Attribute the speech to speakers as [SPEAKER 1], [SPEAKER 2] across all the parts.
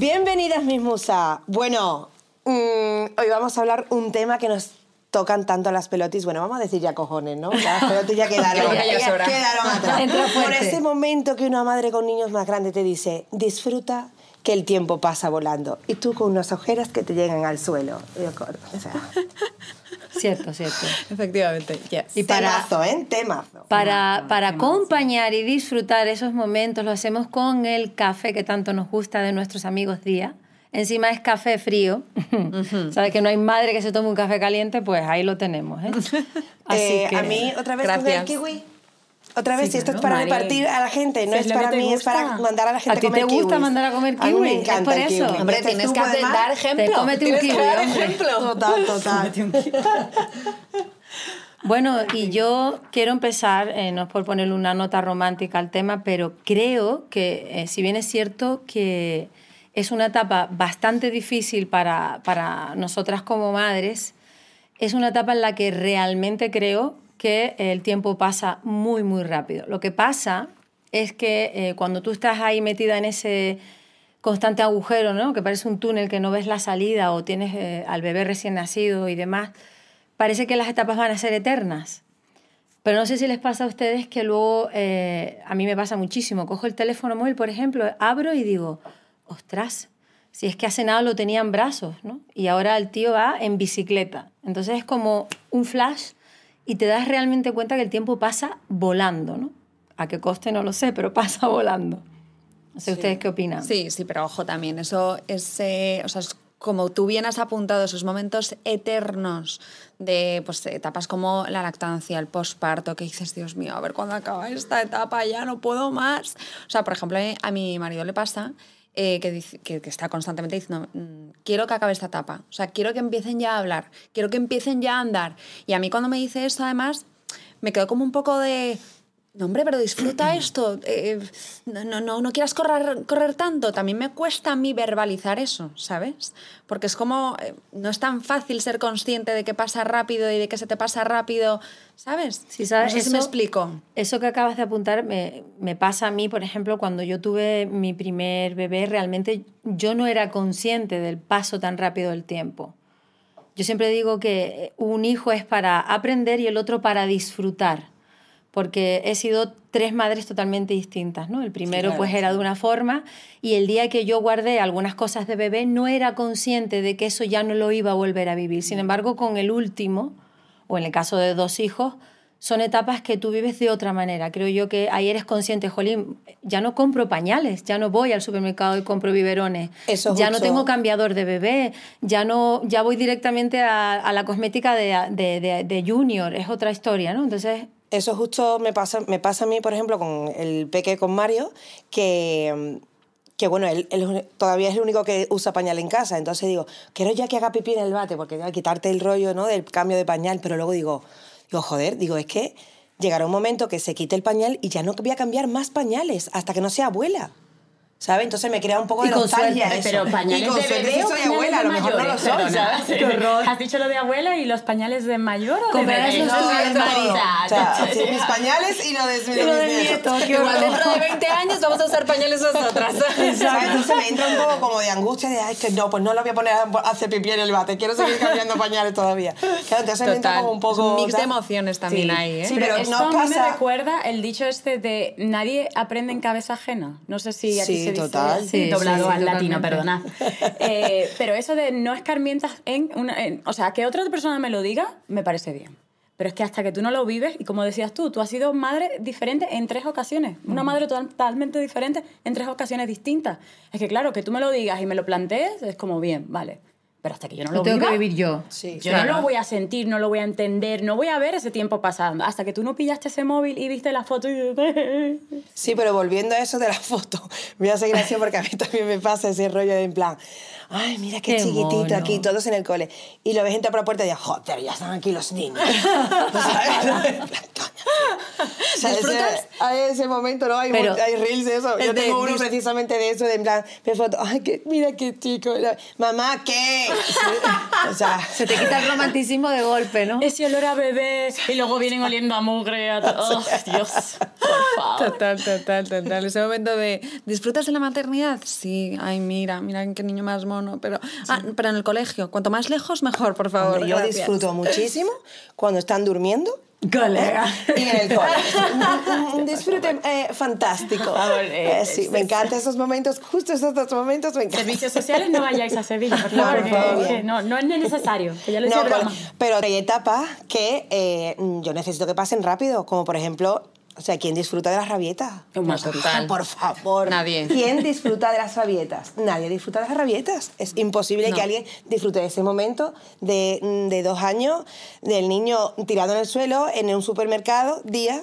[SPEAKER 1] Bienvenidas mis musas. Bueno, mm, hoy vamos a hablar un tema que nos tocan tanto las pelotis, bueno, vamos a decir ya cojones, ¿no? Las pelotis ya quedaron,
[SPEAKER 2] Ya, ya, ya sobra.
[SPEAKER 1] quedaron atrás. Por ese momento que una madre con niños más grandes te dice, disfruta que el tiempo pasa volando. Y tú con unas ojeras que te llegan al suelo. Yo, cor- o sea,
[SPEAKER 2] Cierto, cierto.
[SPEAKER 3] Efectivamente, yes.
[SPEAKER 2] Y para,
[SPEAKER 1] temazo, ¿eh? Temazo.
[SPEAKER 2] para, para acompañar y disfrutar esos momentos lo hacemos con el café que tanto nos gusta de nuestros amigos Día. Encima es café frío. Sabes que no hay madre que se tome un café caliente, pues ahí lo tenemos. ¿eh? Así
[SPEAKER 1] Eh,
[SPEAKER 2] que
[SPEAKER 1] A mí, otra vez el
[SPEAKER 3] Gracias.
[SPEAKER 1] kiwi. Otra vez,
[SPEAKER 2] Sí,
[SPEAKER 1] y esto es para
[SPEAKER 3] Mari.
[SPEAKER 1] repartir a la gente, no
[SPEAKER 3] Si
[SPEAKER 1] es
[SPEAKER 3] es
[SPEAKER 1] para mí, es para mandar a la gente
[SPEAKER 2] ¿A ti
[SPEAKER 1] comer
[SPEAKER 2] te gusta
[SPEAKER 1] kiwis.
[SPEAKER 2] mandar a comer
[SPEAKER 1] A mí
[SPEAKER 2] kiwi?
[SPEAKER 1] me
[SPEAKER 2] ¿Es
[SPEAKER 1] encanta
[SPEAKER 2] por
[SPEAKER 1] el
[SPEAKER 2] eso?
[SPEAKER 1] kiwi.
[SPEAKER 3] Hombre, tienes que hacer- dar ejemplo.
[SPEAKER 2] Te cómete un
[SPEAKER 3] que
[SPEAKER 2] kiwi,
[SPEAKER 3] dar
[SPEAKER 2] hombre.
[SPEAKER 3] ejemplo.
[SPEAKER 1] Total, total.
[SPEAKER 2] Bueno, y yo quiero empezar, eh, no es por ponerle una nota romántica al tema, pero creo que, eh, si bien es cierto que es una etapa bastante difícil para, para nosotras como madres, es una etapa en la que realmente creo que el tiempo pasa muy, muy rápido. Lo que pasa es que eh, cuando tú estás ahí metida en ese constante agujero, ¿no? que parece un túnel que no ves la salida o tienes eh, al bebé recién nacido y demás, parece que las etapas van a ser eternas. Pero no sé si les pasa a ustedes que luego, eh, a mí me pasa muchísimo, cojo el teléfono móvil, por ejemplo, abro y digo, ostras, si es que hace nada lo tenía en brazos, ¿no? Y ahora el tío va en bicicleta. Entonces es como un flash y te das realmente cuenta que el tiempo pasa volando, ¿no? A qué coste no lo sé, pero pasa volando. No sé ustedes qué opinan.
[SPEAKER 3] Sí, sí, pero ojo también, eso es, eh, o sea, es como tú bien has apuntado, esos momentos eternos de pues, etapas como la lactancia, el posparto, que dices, Dios mío, a ver cuándo acaba esta etapa, ya no puedo más. O sea, por ejemplo, eh, a mi marido le pasa eh, que, que, está constantemente diciendo, "Mm, quiero que acabe esta etapa, o sea, quiero que empiecen ya a hablar, quiero que empiecen ya a andar. Y a mí cuando me dice eso, además, me quedo como un poco de... No, hombre, pero disfruta esto. eh, no, no, no, no quieras correr, correr tanto. También me cuesta a mí verbalizar eso, ¿sabes? Porque es como, eh, no es tan fácil ser consciente de que pasa rápido y de que se te pasa rápido, ¿sabes?
[SPEAKER 2] Sí, ¿sabes?
[SPEAKER 3] No sé si me explico.
[SPEAKER 2] Eso que acabas de apuntar me, me pasa a mí, por ejemplo, cuando yo tuve mi primer bebé, realmente yo no era consciente del paso tan rápido del tiempo. Yo siempre digo que un hijo es para aprender y el otro para disfrutar, porque he sido tres madres totalmente distintas, ¿no? El primero
[SPEAKER 3] claro,
[SPEAKER 2] pues era de una forma y el día que yo guardé algunas cosas de bebé no era consciente de que eso ya no lo iba a volver a vivir. Sin embargo, con el último, o en el caso de dos hijos, son etapas que tú vives de otra manera. Creo yo que ahí eres consciente, Jolín, ya no compro pañales, ya no voy al supermercado y compro biberones,
[SPEAKER 1] Eso
[SPEAKER 2] ya no tengo cambiador de bebé, ya no ya voy directamente a, a la cosmética de, de, de- de junior, es otra historia, ¿no? Entonces,
[SPEAKER 1] Eso justo me pasa, me pasa a mí, por ejemplo, con el peque con Mario, que, que bueno, él, él todavía es el único que usa pañal en casa. Entonces digo, quiero ya que haga pipí en el bate, porque ya quitarte el rollo ¿no? del cambio de pañal, pero luego digo, digo, joder, digo, es que llegará un momento que se quite el pañal y ya no voy a cambiar más pañales hasta que no sea abuela. ¿Sabes? Entonces me crea un poco
[SPEAKER 2] Y
[SPEAKER 1] de nostalgia
[SPEAKER 2] suerte,
[SPEAKER 1] eso.
[SPEAKER 4] Pero pañales
[SPEAKER 1] y con
[SPEAKER 4] de bebé o
[SPEAKER 1] soy abuela, a
[SPEAKER 4] de
[SPEAKER 1] lo mejor no lo
[SPEAKER 4] mayores,
[SPEAKER 1] soy,
[SPEAKER 4] perdona.
[SPEAKER 1] ¿sabes?
[SPEAKER 4] Has dicho lo de abuela y los pañales de mayor o de bebé.
[SPEAKER 2] los
[SPEAKER 1] No,
[SPEAKER 2] tuyos. Marisa.
[SPEAKER 1] O sea, sí, mis pañales y lo de,
[SPEAKER 2] Y lo de
[SPEAKER 1] mis nietos.
[SPEAKER 2] nieto, qué
[SPEAKER 3] Igual
[SPEAKER 2] horror.
[SPEAKER 3] dentro de 20 años vamos a usar pañales nosotras.
[SPEAKER 1] ¿Sabes? Entonces me entra un poco como de angustia de, ay, que no, pues no lo voy a poner a hacer pipí en el bate, quiero seguir cambiando pañales todavía. Claro, entonces me entra
[SPEAKER 3] Total.
[SPEAKER 1] como un poco...
[SPEAKER 3] Es un mix de
[SPEAKER 1] tal.
[SPEAKER 3] emociones también
[SPEAKER 1] Sí.
[SPEAKER 3] ahí, ¿eh?
[SPEAKER 1] Sí,
[SPEAKER 4] Pero,
[SPEAKER 1] pero
[SPEAKER 4] esto
[SPEAKER 1] no
[SPEAKER 4] a mí me
[SPEAKER 1] pasa...
[SPEAKER 4] recuerda el dicho este de nadie aprende en cabeza ajena. No sé si aquí
[SPEAKER 1] Sí, total.
[SPEAKER 2] Sí,
[SPEAKER 4] doblado
[SPEAKER 2] sí,
[SPEAKER 4] al latino, perdonad. Eh, pero eso de no escarmientas en, una, en- O sea, que otra persona me lo diga, me parece bien. Pero es que hasta que tú no lo vives, y como decías tú, tú has sido madre diferente en tres ocasiones. Una madre totalmente diferente en tres ocasiones distintas. Es que claro, que tú me lo digas y me lo plantees, es como bien, vale. Pero hasta que yo no
[SPEAKER 2] Lo
[SPEAKER 4] lo
[SPEAKER 2] tengo
[SPEAKER 4] viva,
[SPEAKER 2] que vivir yo.
[SPEAKER 1] Sí.
[SPEAKER 4] yo
[SPEAKER 2] Claro.
[SPEAKER 4] no lo voy a sentir, no lo voy a entender, no voy a ver ese tiempo pasando. Hasta que tú no pillaste ese móvil y viste la foto y...
[SPEAKER 1] Sí, pero volviendo a eso de la foto, voy a seguir así porque a mí también me pasa ese rollo de en plan, ay, mira qué,
[SPEAKER 2] Qué
[SPEAKER 1] chiquitito
[SPEAKER 2] mono.
[SPEAKER 1] aquí, todos en el cole. Y lo ves entrar por la puerta y dices, joder, ya están aquí los niños. ¿Sabes? O sea, hay ese momento, ¿no? Hay,
[SPEAKER 2] Pero-
[SPEAKER 1] hay reels de eso. Yo
[SPEAKER 3] de
[SPEAKER 1] tengo uno
[SPEAKER 3] dis-
[SPEAKER 1] precisamente de eso, de en plan, me foto, ay, que, mira qué chico. Mamá, ¿qué? O sea,
[SPEAKER 2] Se te quita el romanticismo de golpe, ¿no?
[SPEAKER 4] Ese olor a bebé y luego vienen oliendo a mugre. A to- oh, Dios, por favor.
[SPEAKER 3] Total, total, total. Ese momento de ¿disfrutas de la maternidad? Sí, ay, mira, mira qué niño más mono. Pero, ah, pero en el colegio, cuanto más lejos, mejor, por favor.
[SPEAKER 1] Hombre, yo
[SPEAKER 3] gracias.
[SPEAKER 1] disfruto muchísimo cuando están durmiendo
[SPEAKER 2] Colega.
[SPEAKER 1] y en el. Un- un disfrute eh, fantástico.
[SPEAKER 4] favor, eh,
[SPEAKER 1] Eh, sí, me encantan esos momentos, justo esos dos momentos me encantan.
[SPEAKER 4] Servicios sociales no vayáis a Sevilla, por
[SPEAKER 1] No,
[SPEAKER 4] favor.
[SPEAKER 1] por
[SPEAKER 4] no, no es necesario. Que ya lo hice
[SPEAKER 1] No,
[SPEAKER 4] broma.
[SPEAKER 1] pero, pero hay etapas que eh, yo necesito que pasen rápido, como por ejemplo, o sea, ¿quién disfruta de las rabietas?
[SPEAKER 3] Total.
[SPEAKER 1] Por favor.
[SPEAKER 3] Nadie.
[SPEAKER 1] ¿Quién disfruta de las rabietas? Nadie disfruta de las rabietas. Es imposible que alguien disfrute de ese momento de, de dos años, del niño tirado en el suelo, en un supermercado, día.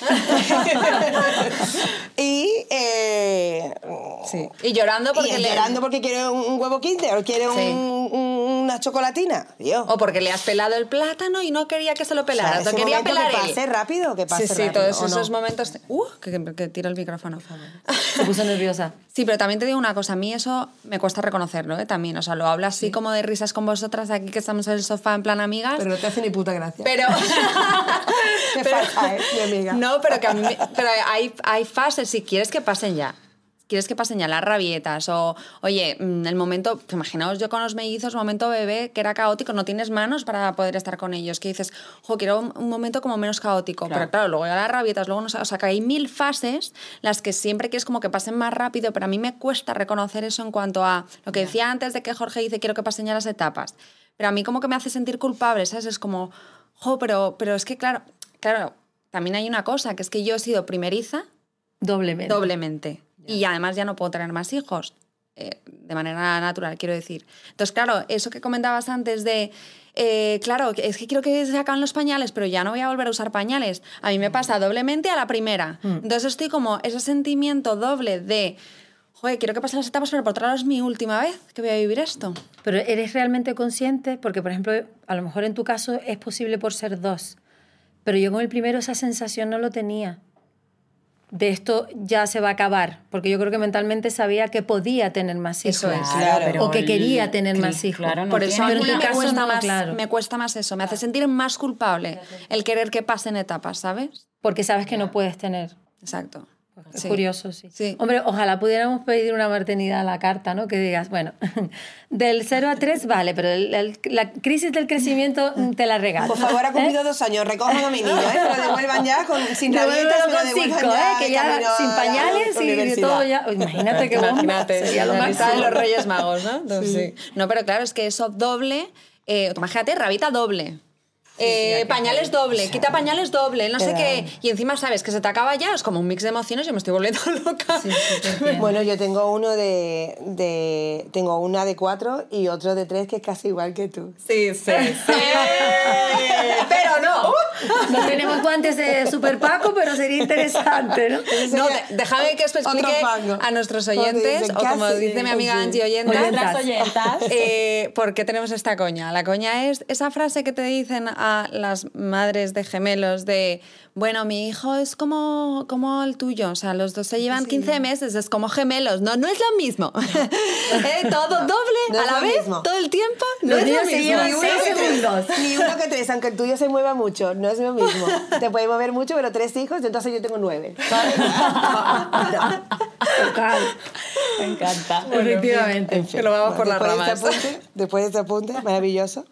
[SPEAKER 1] y, eh,
[SPEAKER 3] Sí. Y llorando porque
[SPEAKER 1] y
[SPEAKER 3] le...
[SPEAKER 1] llorando porque quiere un, un huevo kinder o quiere un-
[SPEAKER 3] Sí.
[SPEAKER 1] un- una chocolatina. Dios.
[SPEAKER 3] O porque le has pelado el plátano y no quería que se lo
[SPEAKER 1] O sea,
[SPEAKER 3] pelara.
[SPEAKER 1] ese
[SPEAKER 3] te quería pelar
[SPEAKER 1] que
[SPEAKER 3] él.
[SPEAKER 1] pase rápido, que pase
[SPEAKER 3] Sí, sí,
[SPEAKER 1] rápido,
[SPEAKER 3] todos
[SPEAKER 1] ¿o
[SPEAKER 3] esos
[SPEAKER 1] no?
[SPEAKER 3] momentos... Uh, que, que, que tiro el micrófono.
[SPEAKER 2] Se puso nerviosa.
[SPEAKER 3] Sí, pero también te digo una cosa, a mí eso me cuesta reconocerlo, ¿eh? También, o sea, lo hablo así como de risas con vosotras aquí que estamos en el sofá en plan amigas.
[SPEAKER 1] Pero no te hace ni puta gracia.
[SPEAKER 3] Pero...
[SPEAKER 1] Me falta, ¿eh? Mi amiga.
[SPEAKER 3] No, pero que a mí pero hay, hay fases, si quieres que pasen ya. Quieres que pasen ya las rabietas o, oye, mm, el momento, imaginaos yo con los mellizos, momento bebé que era caótico, no tienes manos para poder estar con ellos, que dices, jo, quiero un, un momento como menos caótico, pero claro, luego ya las rabietas, luego no sé, o sea, que hay mil fases las que siempre quieres como que pasen más rápido, pero a mí me cuesta reconocer eso en cuanto a lo que decía antes de que Jorge dice, quiero que pasen ya las etapas, pero a mí como que me hace sentir culpable, ¿sabes? Es como, jo, pero, pero es que claro, claro, también hay una cosa, que es que yo he sido primeriza
[SPEAKER 2] Doblemente.
[SPEAKER 3] doblemente. Y además ya no puedo tener más hijos. eh, de manera natural, quiero decir. Entonces, claro, eso que comentabas antes de, eh, claro, es que quiero que se acaben los pañales, pero ya no voy a volver a usar pañales. A mí me pasa doblemente a la primera. Entonces estoy como ese sentimiento doble de, joder, quiero que pasen las etapas, pero por otro lado es mi última vez que voy a vivir esto.
[SPEAKER 2] Pero eres realmente consciente, porque por ejemplo, a lo mejor en tu caso es posible por ser dos, pero yo con el primero esa sensación no lo tenía. De esto ya se va a acabar, porque yo creo que mentalmente sabía que podía tener más hijos.
[SPEAKER 3] Eso es,
[SPEAKER 1] claro.
[SPEAKER 2] O que quería tener más hijos.
[SPEAKER 4] Claro, no
[SPEAKER 3] Por eso
[SPEAKER 2] Pero
[SPEAKER 3] me cuesta,
[SPEAKER 2] no,
[SPEAKER 3] más,
[SPEAKER 2] claro.
[SPEAKER 3] me cuesta más eso, me hace sentir más culpable el querer que pasen etapas, ¿sabes?
[SPEAKER 2] Porque sabes que no puedes tener.
[SPEAKER 3] Exacto.
[SPEAKER 2] Es
[SPEAKER 3] Sí.
[SPEAKER 2] curioso, sí.
[SPEAKER 3] Sí.
[SPEAKER 2] Hombre, ojalá pudiéramos pedir una maternidad a la carta, ¿no? Que digas, bueno, del 0 a 3 vale, pero el- el- la crisis del crecimiento te la regalo.
[SPEAKER 1] Por favor, ha cumplido dos años, recojan a mi niño, ¿eh? Me lo devuelvan ya con, sin rabietas,
[SPEAKER 2] Devuélvelo
[SPEAKER 1] me lo
[SPEAKER 2] con
[SPEAKER 1] devuelvan
[SPEAKER 2] cinco,
[SPEAKER 1] ya
[SPEAKER 2] ¿eh? Que
[SPEAKER 1] de
[SPEAKER 2] ya sin
[SPEAKER 1] la
[SPEAKER 2] pañales y de todo ya. Imagínate qué bomba.
[SPEAKER 3] Imagínate,
[SPEAKER 2] Sería lo
[SPEAKER 3] amistad de los Reyes Magos, ¿no? Entonces, sí. No, pero claro, es que eso doble, eh, imagínate, rabita doble. Eh, pañales doble, quita pañales doble, no sé qué. Y encima sabes que se te acaba ya, es como un mix de emociones, yo me estoy volviendo loca.
[SPEAKER 2] Sí, sí.
[SPEAKER 1] Bueno, yo tengo uno de, de- Tengo una de cuatro y otro de tres que es casi igual que tú.
[SPEAKER 3] Sí, sí, sí. Pero no.
[SPEAKER 2] No tenemos guantes de Super Paco, pero sería interesante, ¿no?
[SPEAKER 3] No, déjame que os explique a nuestros oyentes, o como dice mi amiga. Angie Oyentas,
[SPEAKER 2] Oyentas.
[SPEAKER 3] Eh, ¿por qué tenemos esta coña? La coña es esa frase que te dicen a las madres de gemelos de, bueno, mi hijo es como, como el tuyo, o sea, los dos se llevan 15 meses, es como gemelos, no, no es lo mismo. Eh, Todo doble
[SPEAKER 1] No
[SPEAKER 3] a la vez,
[SPEAKER 1] mismo.
[SPEAKER 3] todo el tiempo, no es lo mismo.
[SPEAKER 1] Ni uno
[SPEAKER 2] seis
[SPEAKER 1] que tres,
[SPEAKER 2] segundos.
[SPEAKER 1] Ni uno que tres, aunque el tuyo se mueva mucho, no es lo mismo. Te puede mover mucho, pero tres hijos, entonces yo tengo nueve.
[SPEAKER 2] Total.
[SPEAKER 4] Me encanta.
[SPEAKER 2] Efectivamente.
[SPEAKER 3] Que lo vamos por las
[SPEAKER 1] después
[SPEAKER 3] ramas.
[SPEAKER 1] De este apunte, después de este apunte, maravilloso.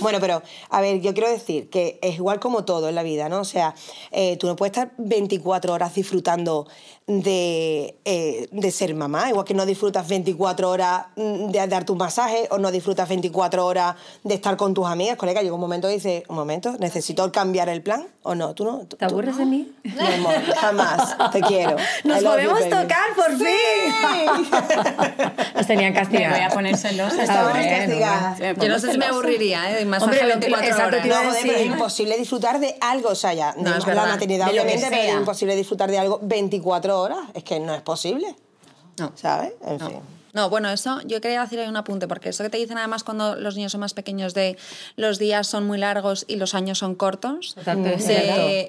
[SPEAKER 1] Bueno, pero a ver, yo quiero decir que es igual como todo en la vida, ¿no? O sea, eh, tú no puedes estar 24 horas disfrutando de, eh, de ser mamá, igual que no disfrutas 24 horas mm, de darte un masaje o no disfrutas 24 horas de estar con tus amigas, colega. Llega un momento y dices, un momento, ¿necesito cambiar el plan o no? ¿Tú no? ¿Tú-
[SPEAKER 2] ¿Te aburres
[SPEAKER 1] no?
[SPEAKER 2] de mí?
[SPEAKER 1] Mi amor, jamás. Te quiero.
[SPEAKER 2] Nos
[SPEAKER 1] you,
[SPEAKER 2] podemos tocar por fin. Nos tenían
[SPEAKER 4] Me
[SPEAKER 2] castigados.
[SPEAKER 4] voy a poner celosa.
[SPEAKER 1] Castigadas.
[SPEAKER 4] Me
[SPEAKER 3] Yo no sé si me
[SPEAKER 4] celosa.
[SPEAKER 3] ¿Eh? De masaje
[SPEAKER 2] Hombre, lo que-
[SPEAKER 3] 24
[SPEAKER 2] exacto,
[SPEAKER 3] horas.
[SPEAKER 2] te iba
[SPEAKER 1] No, joder, pero es imposible disfrutar de algo, o sea, ya,
[SPEAKER 3] No,
[SPEAKER 1] de
[SPEAKER 3] es
[SPEAKER 1] la maternidad
[SPEAKER 4] De
[SPEAKER 1] obviamente, pero es imposible disfrutar de algo 24 horas, es que no es posible,
[SPEAKER 3] No.
[SPEAKER 1] ¿sabes? En fin.
[SPEAKER 3] No, bueno, eso yo quería decir ahí un apunte, porque eso que te dicen además cuando los niños son más pequeños de los días son muy largos y los años son cortos,
[SPEAKER 2] cierto.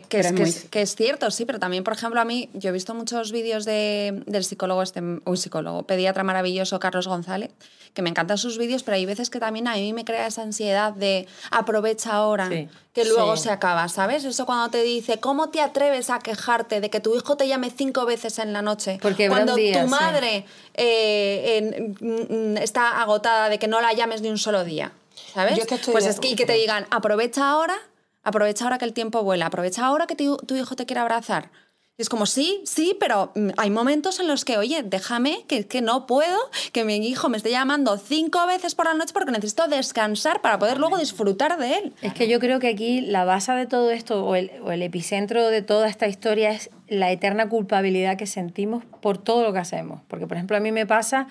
[SPEAKER 3] que, es, que, es, que es cierto, sí, pero también, por ejemplo, a mí, yo he visto muchos vídeos de, del psicólogo, este, un psicólogo, pediatra maravilloso, Carlos González, que me encantan sus vídeos, pero hay veces que también a mí me crea esa ansiedad de aprovecha ahora,
[SPEAKER 2] Sí.
[SPEAKER 3] que luego
[SPEAKER 1] Sí.
[SPEAKER 3] se acaba, ¿sabes? Eso cuando te dice, ¿cómo te atreves a quejarte de que tu hijo te llame cinco veces en la noche?
[SPEAKER 2] Porque
[SPEAKER 3] cuando
[SPEAKER 2] día,
[SPEAKER 3] tu
[SPEAKER 2] sí.
[SPEAKER 3] madre eh, mm, mm, está agotada de que no la llames ni un solo día, ¿sabes?
[SPEAKER 1] Yo que estoy
[SPEAKER 3] pues es que, y que te digan, aprovecha ahora, aprovecha ahora que el tiempo vuela, aprovecha ahora que tu, tu hijo te quiere abrazar. Y es como, sí, sí, pero mm, hay momentos en los que, oye, déjame, que, que no puedo, que mi hijo me esté llamando cinco veces por la noche porque necesito descansar para poder luego disfrutar de él.
[SPEAKER 2] Es que yo creo que aquí la base de todo esto, o el, o el epicentro de toda esta historia, es la eterna culpabilidad que sentimos por todo lo que hacemos. Porque, por ejemplo, a mí me pasa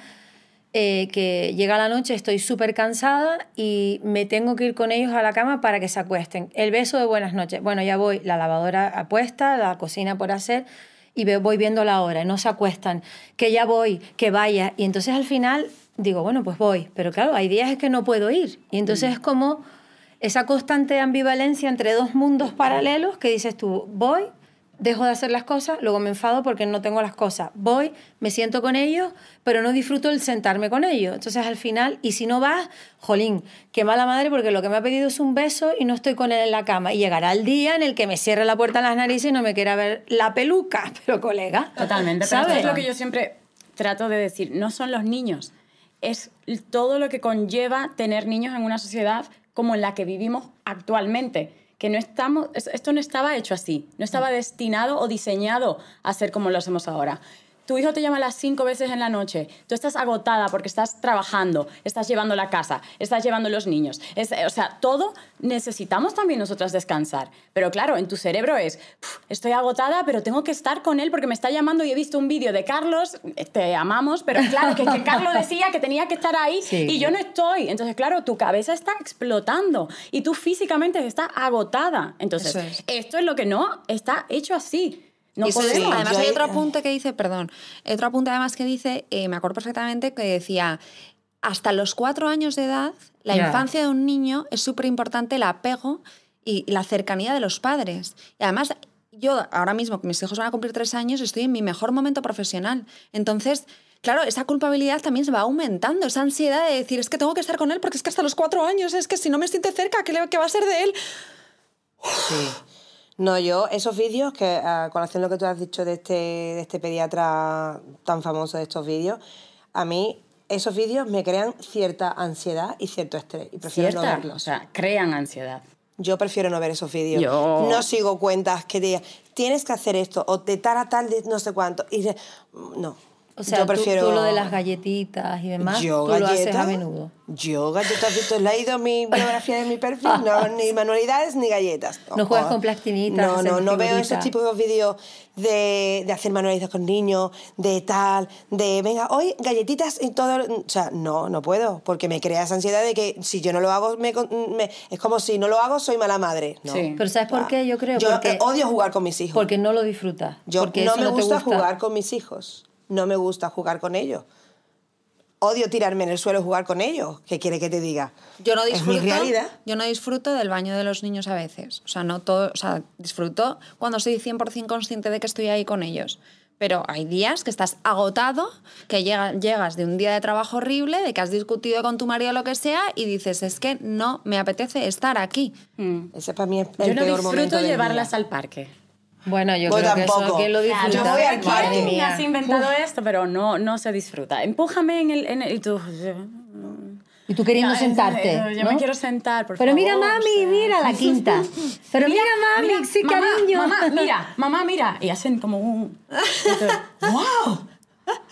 [SPEAKER 2] eh, que llega la noche, estoy súper cansada y me tengo que ir con ellos a la cama para que se acuesten. El beso de buenas noches. Bueno, ya voy, la lavadora apuesta, la cocina por hacer y voy viendo la hora, no se acuestan, que ya voy, que vaya. Y entonces al final digo, bueno, pues voy. Pero claro, hay días que no puedo ir. Y entonces es como esa constante ambivalencia entre dos mundos paralelos que dices tú, voy, dejo de hacer las cosas, luego me enfado porque no tengo las cosas. Voy, me siento con ellos, pero no disfruto el sentarme con ellos. Entonces al final, y si no vas, jolín, qué mala madre porque lo que me ha pedido es un beso y no estoy con él en la cama. Y llegará el día en el que me cierre la puerta en las narices y no me quiera ver la peluca. Pero colega,
[SPEAKER 4] Totalmente. Pero
[SPEAKER 2] ¿sabes?
[SPEAKER 4] esto es lo que yo siempre trato de decir. No son los niños. Es todo lo que conlleva tener niños en una sociedad como en la que vivimos actualmente. Que no estamos, es- esto no estaba hecho así. No estaba destinado o diseñado a ser como lo hacemos ahora. Tu hijo te llama a las cinco veces en la noche. Tú estás agotada porque estás trabajando, estás llevando la casa, estás llevando los niños. Es- o sea, todo necesitamos también nosotras descansar. Pero claro, en tu cerebro es, "Uf, estoy agotada, pero tengo que estar con él porque me está llamando y he visto un vídeo de Carlos, eh, te amamos, pero claro, que, que Carlos decía que tenía que estar ahí
[SPEAKER 2] Sí.
[SPEAKER 4] y yo no estoy. Entonces, claro, tu cabeza está explotando y tú físicamente estás agotada. Entonces,
[SPEAKER 3] es.
[SPEAKER 4] esto es lo que no está hecho así. No
[SPEAKER 3] eso es-
[SPEAKER 4] podemos.
[SPEAKER 3] además hay otro apunte que dice, perdón, otro apunte además que dice, eh, me acuerdo perfectamente que decía, hasta los cuatro años de edad, la
[SPEAKER 2] Ya.
[SPEAKER 3] infancia de un niño es súper importante el apego y la cercanía de los padres. Y además, yo ahora mismo, que mis hijos van a cumplir tres años, estoy en mi mejor momento profesional. Entonces, claro, esa culpabilidad también se va aumentando, esa ansiedad de decir, es que tengo que estar con él porque es que hasta los cuatro años, es que si no me siente cerca, ¿qué, le- qué va a ser de él?
[SPEAKER 1] No, yo, esos vídeos, que a colación lo que tú has dicho de este, de este pediatra tan famoso de estos vídeos, a mí esos vídeos me crean cierta ansiedad y cierto estrés. Y prefiero no
[SPEAKER 4] Cierta,
[SPEAKER 1] verlos.
[SPEAKER 4] o sea, crean ansiedad.
[SPEAKER 1] Yo prefiero no ver esos vídeos.
[SPEAKER 4] Yo-
[SPEAKER 1] No sigo cuentas que digan, tienes que hacer esto, o de tal a tal, de no sé cuánto. Y de- no,
[SPEAKER 2] O sea,
[SPEAKER 1] Yo
[SPEAKER 2] tú-
[SPEAKER 1] prefiero-
[SPEAKER 2] tú, lo de las galletitas y demás,
[SPEAKER 1] Yo
[SPEAKER 2] tú lo haces
[SPEAKER 1] galleta,
[SPEAKER 2] a menudo.
[SPEAKER 1] Yo galletas, ¿has visto? leído mi biografía de mi perfil? No, ni manualidades ni galletas.
[SPEAKER 2] No juegas con plastinitas,
[SPEAKER 1] No, no, no veo esos tipos de vídeos de, de hacer manualidades con niños, de tal, de venga, hoy galletitas y todo. O sea, no, no puedo, porque me crea esa ansiedad de que si yo no lo hago, me, me- es como si no lo hago, soy mala madre. No.
[SPEAKER 4] Sí.
[SPEAKER 2] Pero ¿sabes por qué? Yo creo
[SPEAKER 1] Yo
[SPEAKER 2] porque,
[SPEAKER 1] odio jugar con mis hijos.
[SPEAKER 2] porque no lo disfrutas.
[SPEAKER 1] Yo
[SPEAKER 2] porque
[SPEAKER 1] no me
[SPEAKER 2] te
[SPEAKER 1] gusta, jugar con mis hijos. No me gusta jugar con ellos. Odio tirarme en el suelo y jugar con ellos. ¿Qué quiere que te diga?
[SPEAKER 3] Yo no
[SPEAKER 1] Es mi
[SPEAKER 3] disfruto.
[SPEAKER 1] realidad.
[SPEAKER 3] Yo no disfruto del baño de los niños a veces. O sea, no todo. O sea, disfruto cuando soy 100% consciente de que estoy ahí con ellos. Pero hay días que estás agotado, que llega- llegas de un día de trabajo horrible, de que has discutido con tu marido o lo que sea, y dices, es que no me apetece estar aquí.
[SPEAKER 1] Ese para mí es el
[SPEAKER 4] Yo no
[SPEAKER 1] peor
[SPEAKER 4] disfruto llevarlas al parque.
[SPEAKER 2] Bueno, yo creo que eso
[SPEAKER 1] tampoco.
[SPEAKER 2] que lo
[SPEAKER 1] Yo
[SPEAKER 2] disfrutas.
[SPEAKER 1] voy al
[SPEAKER 4] ¿Quién
[SPEAKER 1] parque.
[SPEAKER 2] Mía.
[SPEAKER 4] has inventado esto? Pero no, no se disfruta. Empújame en el... En el y tú...
[SPEAKER 2] Y tú queriendo
[SPEAKER 4] Ya,
[SPEAKER 2] sentarte.
[SPEAKER 4] eh, Yo
[SPEAKER 2] ¿no?
[SPEAKER 4] me quiero sentar, por
[SPEAKER 2] Pero mira,
[SPEAKER 4] favor,
[SPEAKER 2] mami,
[SPEAKER 4] o sea.
[SPEAKER 2] mira la quinta. Pero mira, mami,
[SPEAKER 4] mira,
[SPEAKER 2] sí,
[SPEAKER 4] mamá,
[SPEAKER 2] cariño.
[SPEAKER 4] Mamá, mira, mamá, mira. Y hacen como un... ¡Wow!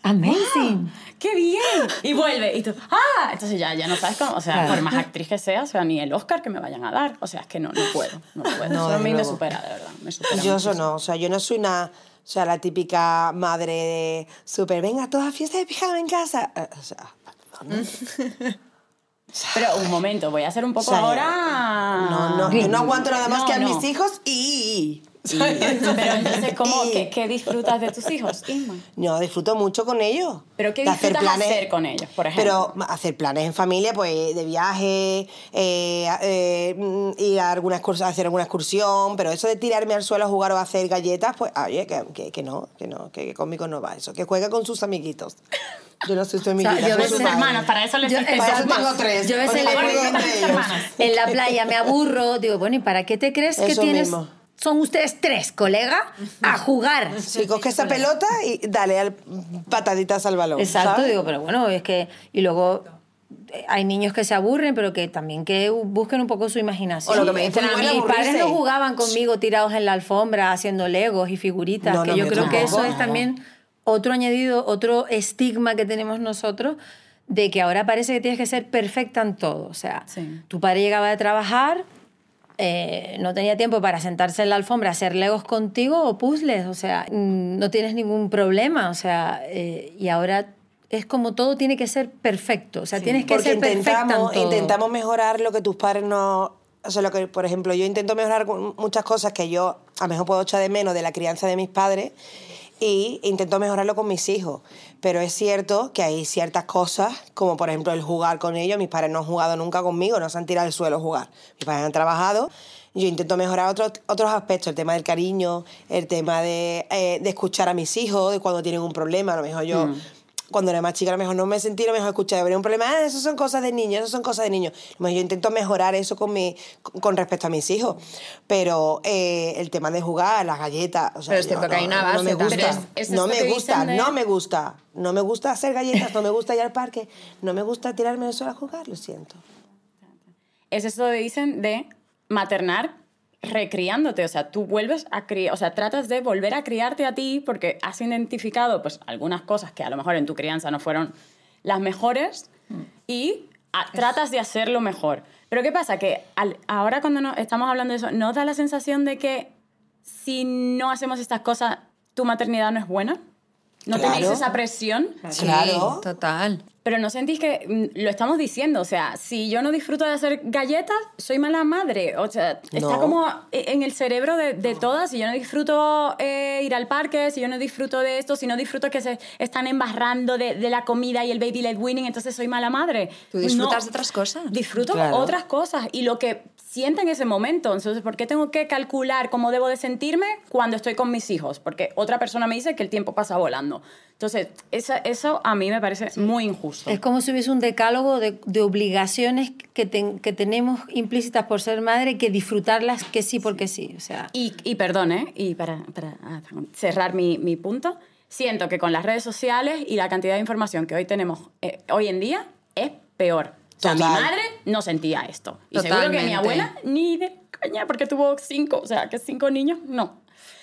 [SPEAKER 2] Amazing.
[SPEAKER 4] ¡Qué bien! Y vuelve. Y tú, ¡ah! Entonces ya, ya no sabes cómo. O sea,
[SPEAKER 2] Claro.
[SPEAKER 4] por más actriz que sea, o sea, ni el Oscar que me vayan a dar. O sea, es que no, no puedo. No puedo.
[SPEAKER 1] No,
[SPEAKER 4] eso a mí me supera, de verdad. Me supera
[SPEAKER 1] Yo eso no, o sea, yo no soy una, o sea, la típica madre de súper, venga, toda fiesta de pijama en casa. Eh, O sea.
[SPEAKER 4] Pero un momento, voy a hacer un poco
[SPEAKER 1] O sea,
[SPEAKER 4] ahora.
[SPEAKER 1] no, no, yo no aguanto nada más
[SPEAKER 4] No,
[SPEAKER 1] que a
[SPEAKER 4] no.
[SPEAKER 1] mis hijos y...
[SPEAKER 4] Pero entonces, ¿cómo,
[SPEAKER 1] Y-
[SPEAKER 4] qué, qué disfrutas de tus hijos, Isma?
[SPEAKER 1] Yo disfruto mucho con ellos.
[SPEAKER 4] ¿Pero qué
[SPEAKER 1] De hacer
[SPEAKER 4] disfrutas
[SPEAKER 1] planes-
[SPEAKER 4] hacer con ellos, por ejemplo?
[SPEAKER 1] Pero hacer planes en familia, pues de viaje, eh, eh, mm, ir a alguna excursión, hacer alguna excursión, pero eso de tirarme al suelo a jugar o a hacer galletas, pues oye, que, que, que no, que no, que, conmigo no va eso, que juegue con sus amiguitos. Yo no soy su amiguita,
[SPEAKER 2] yo veces-
[SPEAKER 4] hermanos, para eso les
[SPEAKER 2] Yo-
[SPEAKER 1] Para eso tengo tres.
[SPEAKER 2] Yo veces le digo-. En la playa me aburro, digo, bueno, ¿y para qué te crees que tienes?
[SPEAKER 1] mismo.
[SPEAKER 2] Son ustedes tres, colega, a jugar.
[SPEAKER 1] Sí, coge esa pelota y dale al, pataditas al balón.
[SPEAKER 2] Exacto,
[SPEAKER 1] ¿sabes?
[SPEAKER 2] digo, pero bueno, es que. Y luego eh, hay niños que se aburren, pero que también que busquen un poco su imaginación.
[SPEAKER 1] O lo que me dicen a mí,
[SPEAKER 2] Mis padres no jugaban conmigo tirados en la alfombra haciendo legos y figuritas,
[SPEAKER 1] No,
[SPEAKER 2] que
[SPEAKER 1] no,
[SPEAKER 2] yo
[SPEAKER 1] yo
[SPEAKER 2] creo que eso es también otro añadido, otro estigma que tenemos nosotros de que ahora parece que tienes que ser perfecta en todo. O sea,
[SPEAKER 4] Sí.
[SPEAKER 2] tu padre llegaba de trabajar, eh, no tenía tiempo para sentarse en la alfombra a hacer legos contigo o puzzles, o sea, mm, no tienes ningún problema, o sea, eh, y ahora es como todo tiene que ser perfecto, o sea, tienes que ser
[SPEAKER 1] intentamos,
[SPEAKER 2] todo.
[SPEAKER 1] intentamos mejorar lo que tus padres no... O sea, lo que, por ejemplo, yo intento mejorar muchas cosas que yo a lo mejor puedo echar de menos de la crianza de mis padres y intento mejorarlo con mis hijos. Pero es cierto que hay ciertas cosas, como por ejemplo el jugar con ellos. Mis padres no han jugado nunca conmigo, no se han tirado al suelo a jugar. Mis padres han trabajado. Yo intento mejorar otros, otros aspectos, el tema del cariño, el tema de, eh, de escuchar a mis hijos, de cuando tienen un problema. A lo mejor yo cuando era más chica a lo mejor no me sentí, a lo mejor escuchaba, habría un problema, ah, eso son cosas de niños, eso son cosas de niños. Yo intento mejorar eso con, mi, con respecto a mis hijos, pero eh, el tema de jugar, las galletas, o sea,
[SPEAKER 3] Pero es cierto
[SPEAKER 1] no,
[SPEAKER 3] que hay una
[SPEAKER 1] no, no me
[SPEAKER 3] base
[SPEAKER 1] gusta.
[SPEAKER 4] Es- es
[SPEAKER 1] no me gusta,
[SPEAKER 4] de-
[SPEAKER 1] no me gusta, no me gusta hacer galletas, no me gusta ir al parque, no me gusta tirarme al suelo a jugar, lo siento.
[SPEAKER 4] Es eso que dicen de maternar recriándote, o sea, tú vuelves a criar, o sea, tratas de volver a criarte a ti porque has identificado pues algunas cosas que a lo mejor en tu crianza no fueron las mejores y a- tratas de hacerlo mejor. Pero ¿qué pasa? Que al- ahora cuando no- estamos hablando de eso, ¿nos da la sensación de que si no hacemos estas cosas, tu maternidad no es buena? ¿No
[SPEAKER 1] Claro.
[SPEAKER 4] tenéis esa presión?
[SPEAKER 3] Sí,
[SPEAKER 1] Claro.
[SPEAKER 3] total.
[SPEAKER 4] Pero no sentís que mm, lo estamos diciendo, o sea, si yo no disfruto de hacer galletas, soy mala madre. O sea, está
[SPEAKER 1] No.
[SPEAKER 4] como en el cerebro de, de todas. Si yo no disfruto eh, ir al parque, si yo no disfruto de esto, si no disfruto que se están embarrando de, de la comida y el baby led winning, entonces soy mala madre.
[SPEAKER 3] Tú disfrutas
[SPEAKER 4] No.
[SPEAKER 3] de otras cosas.
[SPEAKER 4] Disfruto
[SPEAKER 1] Claro.
[SPEAKER 4] otras cosas y lo que siento en ese momento. Entonces, ¿por qué tengo que calcular cómo debo de sentirme cuando estoy con mis hijos? Porque otra persona me dice que el tiempo pasa volando. Entonces, esa- eso a mí me parece muy injusto.
[SPEAKER 2] Es como si hubiese un decálogo de, de obligaciones que, ten- que tenemos implícitas por ser madre que disfrutarlas que sí porque sí. O sea,
[SPEAKER 4] Y, y perdón, ¿eh? Y para, para ah, cerrar mi, mi punto, siento que con las redes sociales y la cantidad de información que hoy tenemos eh, hoy en día es peor. O sea, mi
[SPEAKER 1] Total.
[SPEAKER 4] madre no sentía esto. Y seguro que mi
[SPEAKER 3] Totalmente.
[SPEAKER 4] abuela ni de caña, porque tuvo cinco, o sea, que cinco niños, no.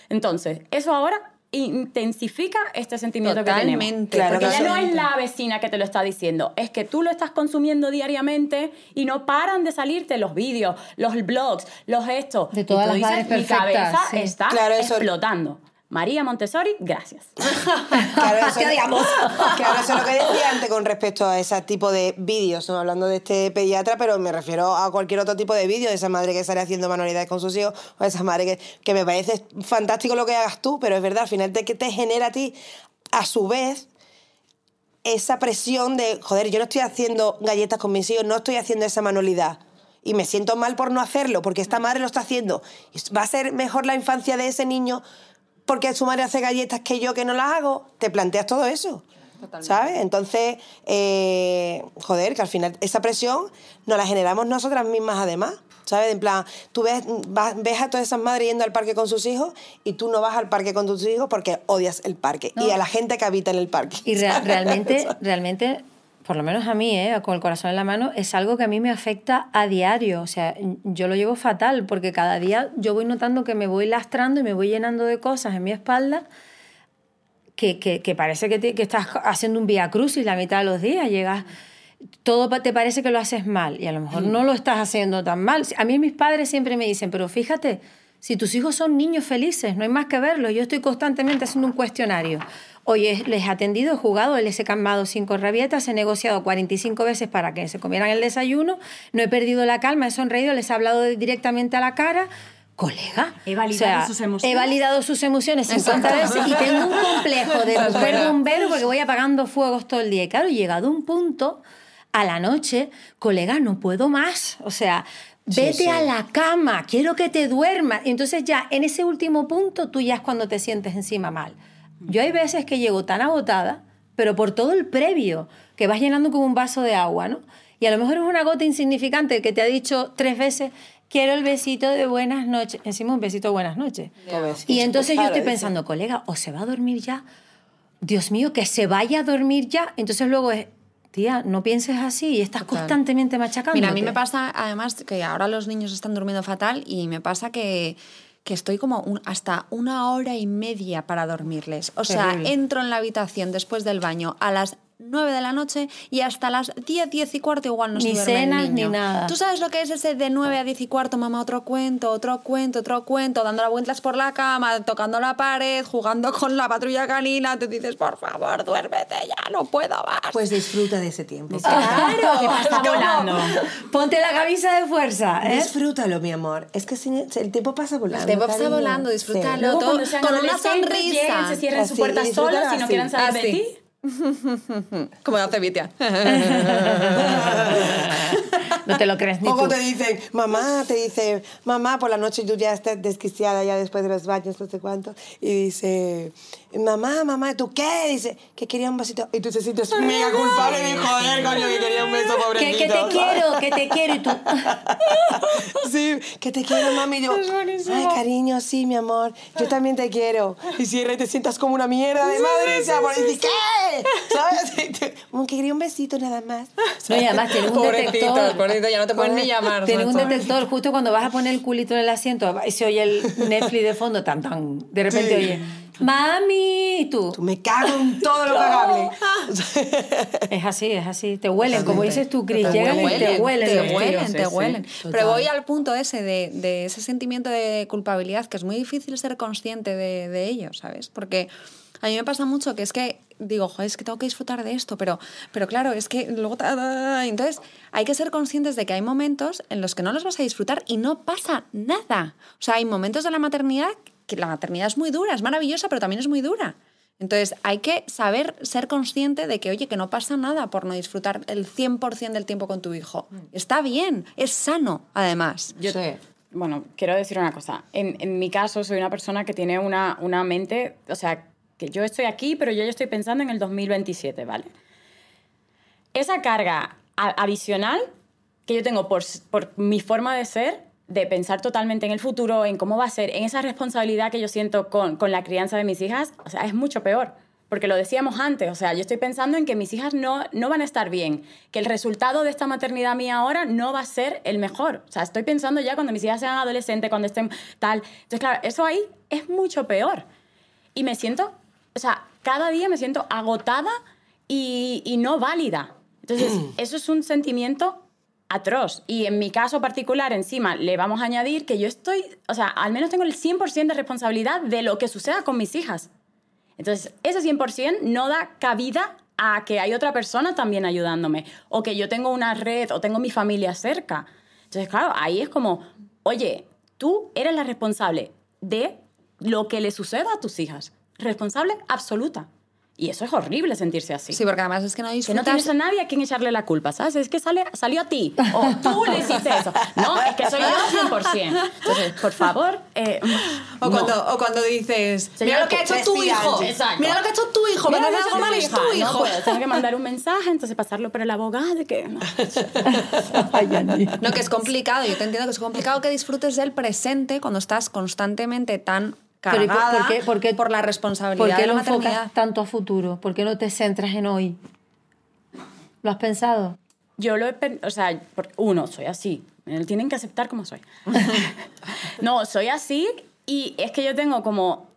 [SPEAKER 4] Entonces, eso ahora intensifica este sentimiento que tenemos.
[SPEAKER 3] Totalmente.
[SPEAKER 1] Claro,
[SPEAKER 4] Porque ya no
[SPEAKER 1] totalmente.
[SPEAKER 4] es la vecina que te lo está diciendo, es que tú lo estás consumiendo diariamente y no paran de salirte los vídeos, los blogs, los estos.
[SPEAKER 2] De
[SPEAKER 4] Y
[SPEAKER 2] todas
[SPEAKER 4] tú
[SPEAKER 2] las
[SPEAKER 4] dices, Mi
[SPEAKER 2] perfectas,
[SPEAKER 4] cabeza
[SPEAKER 2] sí.
[SPEAKER 4] está
[SPEAKER 1] Claro, eso-
[SPEAKER 4] explotando. María Montessori, gracias.
[SPEAKER 1] Claro, eso, claro, eso es lo que decía antes con respecto a ese tipo de vídeos, no hablando de este pediatra, pero me refiero a cualquier otro tipo de vídeo, de esa madre que sale haciendo manualidades con sus hijos, o esa madre que, que me parece fantástico lo que hagas tú, pero es verdad, al final te, que te genera a ti, a su vez, esa presión de, joder, yo no estoy haciendo galletas con mis hijos, no estoy haciendo esa manualidad. Y me siento mal por no hacerlo, porque esta madre lo está haciendo. ¿Va a ser mejor la infancia de ese niño porque su madre hace galletas que yo que no las hago? Te planteas todo eso. ¿Sabes? Entonces, eh, joder, que al final esa presión nos la generamos nosotras mismas además. ¿Sabes? En plan, tú ves, vas- ves a todas esas madres yendo al parque con sus hijos y tú no vas al parque con tus hijos porque odias el parque y a la gente que habita en el parque.
[SPEAKER 2] Y realmente, realmente, por lo menos a mí, ¿eh? con el corazón en la mano, es algo que a mí me afecta a diario. O sea, yo lo llevo fatal porque cada día yo voy notando que me voy lastrando y me voy llenando de cosas en mi espalda que, que, que parece que, te- que estás haciendo un vía cruz y la mitad de los días llegas todo te parece que lo haces mal y a lo mejor no lo estás haciendo tan mal. A mí mis padres siempre me dicen, pero fíjate, si tus hijos son niños felices, no hay más que verlo. Yo estoy constantemente haciendo un cuestionario. Oye, les he atendido, he jugado, les he calmado cinco rabietas, he negociado 45 veces para que se comieran el desayuno, no he perdido la calma, he sonreído, les he hablado directamente a la cara. Colega,
[SPEAKER 4] He validado sus emociones.
[SPEAKER 2] He validado sus emociones 50 veces y tengo un complejo de mujer bombero porque voy apagando fuegos todo el día. Y claro, llegado un punto a la noche, colega, no puedo más. O sea, vete
[SPEAKER 1] sí.
[SPEAKER 2] a la cama, quiero que te duermas. Entonces ya en ese último punto tú ya es cuando te sientes encima mal. Yo hay veces que llego tan agotada, pero por todo el previo, que vas llenando como un vaso de agua, ¿no? Y a lo mejor es una gota insignificante que te ha dicho tres veces, quiero el besito de buenas noches. Encima un besito de buenas noches. Y entonces yo estoy pensando, colega, o se va a dormir ya. Dios mío, que se vaya a dormir ya. Entonces luego es, tía, no pienses así y estás
[SPEAKER 3] Total.
[SPEAKER 2] constantemente machacando.
[SPEAKER 3] Mira, a mí me pasa además que ahora los niños están durmiendo fatal y me pasa que, que estoy como un- hasta una hora y media para dormirles. O sea, entro en la habitación después del baño a las 9 de la noche y hasta las 10, 10 y cuarto igual no se
[SPEAKER 2] Ni
[SPEAKER 3] duerme el niño.
[SPEAKER 2] ni nada.
[SPEAKER 3] ¿Tú sabes lo que es ese de 9 a 10 y cuarto, mamá, otro cuento, otro cuento, otro cuento, dando las vueltas por la cama, tocando la pared, jugando con la patrulla canina? Te dices, por favor, duérmete ya, no puedo más.
[SPEAKER 1] Pues disfruta de ese tiempo.
[SPEAKER 2] ¡Claro!
[SPEAKER 4] Que pasa volando.
[SPEAKER 2] Ponte la camisa de fuerza, ¿eh?
[SPEAKER 1] Disfrútalo, mi amor. Es que si- el tiempo pasa volando.
[SPEAKER 3] El tiempo pasa
[SPEAKER 1] cariño.
[SPEAKER 3] volando, disfrútalo.
[SPEAKER 1] Sí.
[SPEAKER 4] Luego
[SPEAKER 3] todo- con una sonrisa.
[SPEAKER 4] lleguen, se cierren su puerta solas y no
[SPEAKER 1] así.
[SPEAKER 4] quieran saber de
[SPEAKER 3] Así.
[SPEAKER 4] ti.
[SPEAKER 3] Como hace Vitia.
[SPEAKER 2] No te lo crees ni
[SPEAKER 1] Poco
[SPEAKER 2] tú.
[SPEAKER 1] te dicen, mamá, te dice, mamá, por la noche tú ya estás desquiciada ya después de los baños, no sé cuánto, y dice, mamá, mamá, ¿tú qué? Dice, que quería un besito. Y tú te sientes mega culpable y joder, coño, que quería un beso,
[SPEAKER 2] Que,
[SPEAKER 1] pobrecito.
[SPEAKER 2] que te quiero, que te quiero y tú.
[SPEAKER 1] Sí, que te quiero, mami. Y yo, ay, cariño, sí, mi amor. Yo también te quiero. Y cierra y te sientas como una mierda de madre. o sea, por decir, ¿qué? ¿Sabes? Y Como que quería un besito nada más.
[SPEAKER 2] No, y además tiene un detector.
[SPEAKER 3] pobrecito, ya no te pueden ni llamar.
[SPEAKER 2] Tiene un detector justo cuando vas a poner el culito en el asiento y se oye el Netflix de fondo, tan tan. De repente
[SPEAKER 1] Sí.
[SPEAKER 2] oye, mami, y tú.
[SPEAKER 1] Tú me cago en todo lo cagable.
[SPEAKER 2] Es así, es así. Te huelen, como dices tú, Cris.
[SPEAKER 3] Te
[SPEAKER 2] Llegan y te huelen.
[SPEAKER 3] te
[SPEAKER 2] los tíos.
[SPEAKER 3] huelen, te
[SPEAKER 2] Sí, sí.
[SPEAKER 3] huelen.
[SPEAKER 1] Total.
[SPEAKER 3] Pero voy al punto ese de, de ese sentimiento de culpabilidad que es muy difícil ser consciente de, de ello, ¿sabes? Porque a mí me pasa mucho que es que digo, joder, es que tengo que disfrutar de esto, pero, pero claro, es que luego... Entonces, hay que ser conscientes de que hay momentos en los que no los vas a disfrutar y no pasa nada. O sea, hay momentos de la maternidad que la maternidad es muy dura, es maravillosa, pero también es muy dura. Entonces, hay que saber ser consciente de que, oye, que no pasa nada por no disfrutar el 100% del tiempo con tu hijo. Está bien, es sano, además.
[SPEAKER 4] Yo Bueno, quiero decir una cosa. En, en mi caso, soy una persona que tiene una, una mente, o sea, que yo estoy aquí, pero yo ya estoy pensando en el 2027, ¿vale? Esa carga adicional que yo tengo por, por mi forma de ser, de pensar totalmente en el futuro, en cómo va a ser, en esa responsabilidad que yo siento con, con la crianza de mis hijas, o sea, es mucho peor. Porque lo decíamos antes, o sea, yo estoy pensando en que mis hijas no, no van a estar bien, que el resultado de esta maternidad mía ahora no va a ser el mejor. O sea, estoy pensando ya cuando mis hijas sean adolescentes, cuando estén tal. Entonces, claro, eso ahí es mucho peor. y me siento, o sea, cada día me siento agotada y, y no válida. Entonces, eso es un sentimiento atroz. Y en mi caso particular, encima, le vamos a añadir que yo estoy, o sea, al menos tengo el 100% de responsabilidad de lo que suceda con mis hijas. Entonces, ese 100% no da cabida a que hay otra persona también ayudándome, o que yo tengo una red, o tengo mi familia cerca. Entonces, claro, ahí es como, oye, tú eres la responsable de lo que le suceda a tus hijas. Responsable absoluta. Y eso es horrible sentirse así.
[SPEAKER 3] Sí, porque además es que no
[SPEAKER 4] Que no
[SPEAKER 3] disfrutas...
[SPEAKER 4] tienes a nadie a quien echarle la culpa, ¿sabes? Es que sale, salió a ti. O tú le hiciste eso. No, es que soy yo 100%. Entonces, por favor. eh,
[SPEAKER 3] O
[SPEAKER 4] no.
[SPEAKER 3] cuando, o cuando dices,
[SPEAKER 4] Señora,
[SPEAKER 3] mira lo que ha hecho tu hijo,
[SPEAKER 4] exacto.
[SPEAKER 3] mira lo que ha hecho tu hijo,
[SPEAKER 4] Mira,
[SPEAKER 3] me
[SPEAKER 4] no
[SPEAKER 3] algo
[SPEAKER 4] es
[SPEAKER 3] mal,
[SPEAKER 4] tu
[SPEAKER 3] es tu
[SPEAKER 4] No
[SPEAKER 3] hijo.
[SPEAKER 4] puedo, tengo que mandar un mensaje, entonces pasarlo por el abogado de que...
[SPEAKER 3] No, que es complicado, yo te entiendo que es complicado que disfrutes del presente cuando estás constantemente tan
[SPEAKER 2] Pero ¿y por-
[SPEAKER 3] cargada
[SPEAKER 2] por qué- por qué-
[SPEAKER 3] por la responsabilidad
[SPEAKER 2] ¿Por qué
[SPEAKER 3] de la
[SPEAKER 2] lo
[SPEAKER 3] maternidad.
[SPEAKER 2] enfocas tanto a futuro? ¿Por qué no te centras en hoy? ¿Lo has pensado?
[SPEAKER 4] Yo lo he... pen- O sea, por- uno, soy así. Me tienen que aceptar como soy. no, soy así y es que yo tengo como...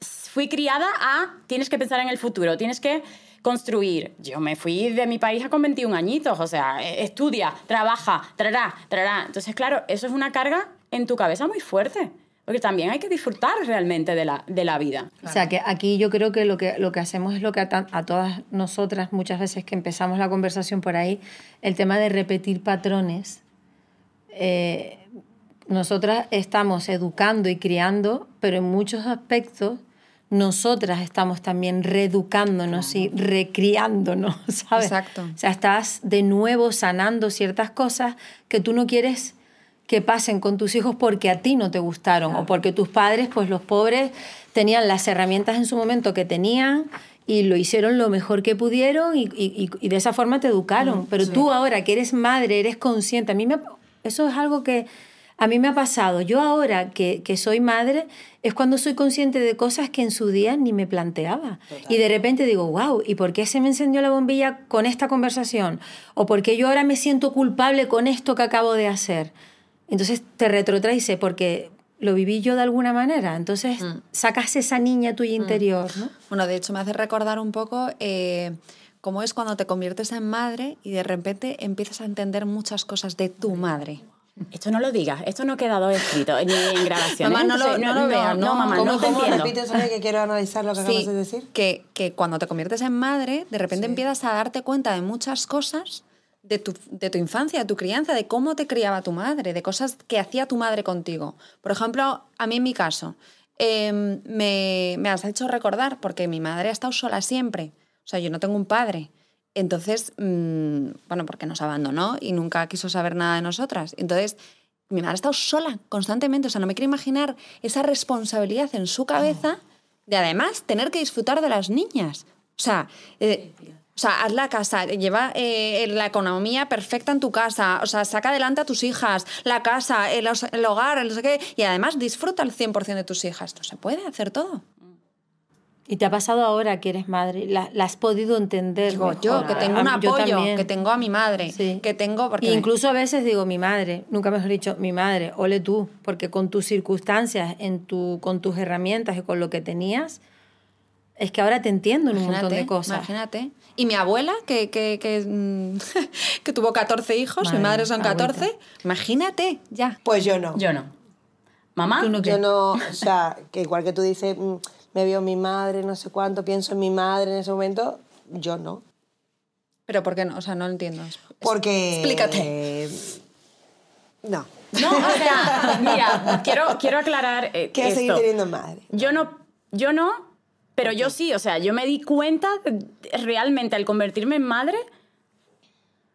[SPEAKER 4] Fui criada a... Tienes que pensar en el futuro, tienes que construir. Yo me fui de mi país con 21 añitos, o sea, eh, estudia, trabaja, trará, trará. Entonces, claro, eso es una carga en tu cabeza muy fuerte. Porque también hay que disfrutar realmente de la, de la vida.
[SPEAKER 2] O sea, que aquí yo creo que lo que, lo que hacemos es lo que a, a todas nosotras, muchas veces que empezamos la conversación por ahí, el tema de repetir patrones. Eh, nosotras estamos educando y criando, pero en muchos aspectos nosotras estamos también reeducándonos y recriándonos, ¿sabes?
[SPEAKER 3] Exacto.
[SPEAKER 2] O sea, estás de nuevo sanando ciertas cosas que tú no quieres que pasen con tus hijos porque a ti no te gustaron o porque tus padres, pues los pobres, tenían las herramientas en su momento que tenían y lo hicieron lo mejor que pudieron y, y- y de esa forma te educaron. Pero tú ahora que eres madre, eres consciente, a mí me, eso es algo que a mí me ha pasado. Yo ahora que, que soy madre es cuando soy consciente de cosas que en su día ni me planteaba. Y de repente digo, wow, ¿y por qué se me encendió la bombilla con esta conversación? ¿O por qué yo ahora me siento culpable con esto que acabo de hacer? Entonces te retrotrae porque lo viví yo de alguna manera. Entonces sacas esa niña tuya interior, ¿no?
[SPEAKER 3] Bueno, de hecho me hace recordar un poco eh, cómo es cuando te conviertes en madre y de repente empiezas a entender muchas cosas de tu madre.
[SPEAKER 4] Esto no lo digas, esto no ha quedado escrito ni en grabación.
[SPEAKER 3] Mamá, no lo-
[SPEAKER 4] Entonces,
[SPEAKER 3] no lo veas,
[SPEAKER 4] No,
[SPEAKER 3] no.
[SPEAKER 4] mamá,
[SPEAKER 1] ¿Cómo,
[SPEAKER 4] no te
[SPEAKER 1] cómo?
[SPEAKER 4] entiendo.
[SPEAKER 1] Que quiero analizar lo que acabas de decir.
[SPEAKER 3] Que, que cuando te conviertes en madre, de repente empiezas a darte cuenta de muchas cosas de tu, de tu infancia, de tu crianza, de cómo te criaba tu madre, de cosas que hacía tu madre contigo. Por ejemplo, a mí en mi caso, em, me, me has hecho recordar, porque mi madre ha estado sola siempre. O sea, yo no tengo un padre. Entonces, mm, bueno, porque nos abandonó y nunca quiso saber nada de nosotras. Entonces, mi madre ha estado sola constantemente. O sea, no me quiero imaginar esa responsabilidad en su cabeza de además tener que disfrutar de las niñas. O sea, eh, o sea, haz la casa, lleva eh, la economía perfecta en tu casa, o sea, saca adelante a tus hijas, la casa, el, hogar, el no sé qué, y además disfruta el 100% de tus hijas. No se puede hacer todo.
[SPEAKER 2] Y te ha pasado ahora que eres madre, la, la has podido entender.
[SPEAKER 3] Digo,
[SPEAKER 2] mejor.
[SPEAKER 3] yo, que tengo un
[SPEAKER 2] a-
[SPEAKER 3] apoyo, que tengo a mi madre,
[SPEAKER 2] Sí.
[SPEAKER 3] que tengo... Porque
[SPEAKER 2] Incluso a veces digo mi madre, nunca mejor dicho mi madre, ole tú, porque con tus circunstancias, en tu, con tus herramientas y con lo que tenías, es que ahora te entiendo en un montón de cosas.
[SPEAKER 3] Imagínate. Y mi abuela, que, que, que, mm, que tuvo 14 hijos,
[SPEAKER 2] Madre,
[SPEAKER 3] mi madre son
[SPEAKER 2] agüita.
[SPEAKER 3] 14, imagínate, ya.
[SPEAKER 1] Pues yo no.
[SPEAKER 4] Yo no. Mamá,
[SPEAKER 2] Tú no-
[SPEAKER 1] Yo no, o sea, que igual que tú dices, mm, me veo mi madre, no sé cuánto, pienso en mi madre en ese momento, yo no.
[SPEAKER 3] Pero ¿por qué no? O sea, no lo entiendo.
[SPEAKER 1] Porque...
[SPEAKER 3] Explícate.
[SPEAKER 1] eh, no.
[SPEAKER 4] no, o sea, mira, quiero, quiero aclarar eh,
[SPEAKER 1] Quiero seguir
[SPEAKER 4] esto.
[SPEAKER 1] teniendo madre.
[SPEAKER 4] Yo no, yo no, pero yo sí, o sea, yo me di cuenta realmente al convertirme en madre,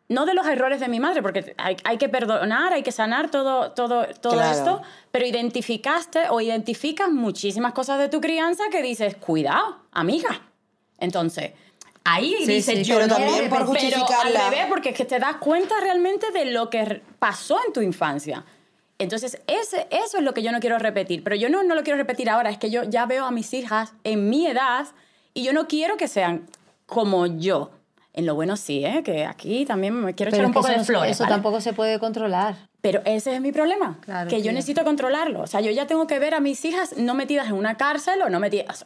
[SPEAKER 4] no de los errores de mi madre, porque hay, hay que perdonar, hay que sanar todo, todo, todo
[SPEAKER 1] Claro.
[SPEAKER 4] esto, pero identificaste o identificas muchísimas cosas de tu crianza que dices, cuidado, amiga. Entonces, ahí
[SPEAKER 2] Sí,
[SPEAKER 4] dices,
[SPEAKER 2] sí.
[SPEAKER 4] yo
[SPEAKER 1] Pero
[SPEAKER 4] no,
[SPEAKER 1] también por
[SPEAKER 4] pero
[SPEAKER 1] justificarla.
[SPEAKER 4] al revés, porque es que te das cuenta realmente de lo que pasó en tu infancia. Entonces, ese, eso es lo que yo no quiero repetir. Pero yo no, no lo quiero repetir ahora, es que yo ya veo a mis hijas en mi edad y yo no quiero que sean como yo. En lo bueno sí, ¿eh? que aquí también me quiero
[SPEAKER 2] Pero
[SPEAKER 4] echar un poco
[SPEAKER 2] eso,
[SPEAKER 4] de flores.
[SPEAKER 2] eso
[SPEAKER 4] ¿vale?
[SPEAKER 2] tampoco se puede controlar.
[SPEAKER 4] Pero ese es mi problema,
[SPEAKER 2] Claro,
[SPEAKER 4] que yo necesito controlarlo. O sea, yo ya tengo que ver a mis hijas no metidas en una cárcel o no metidas...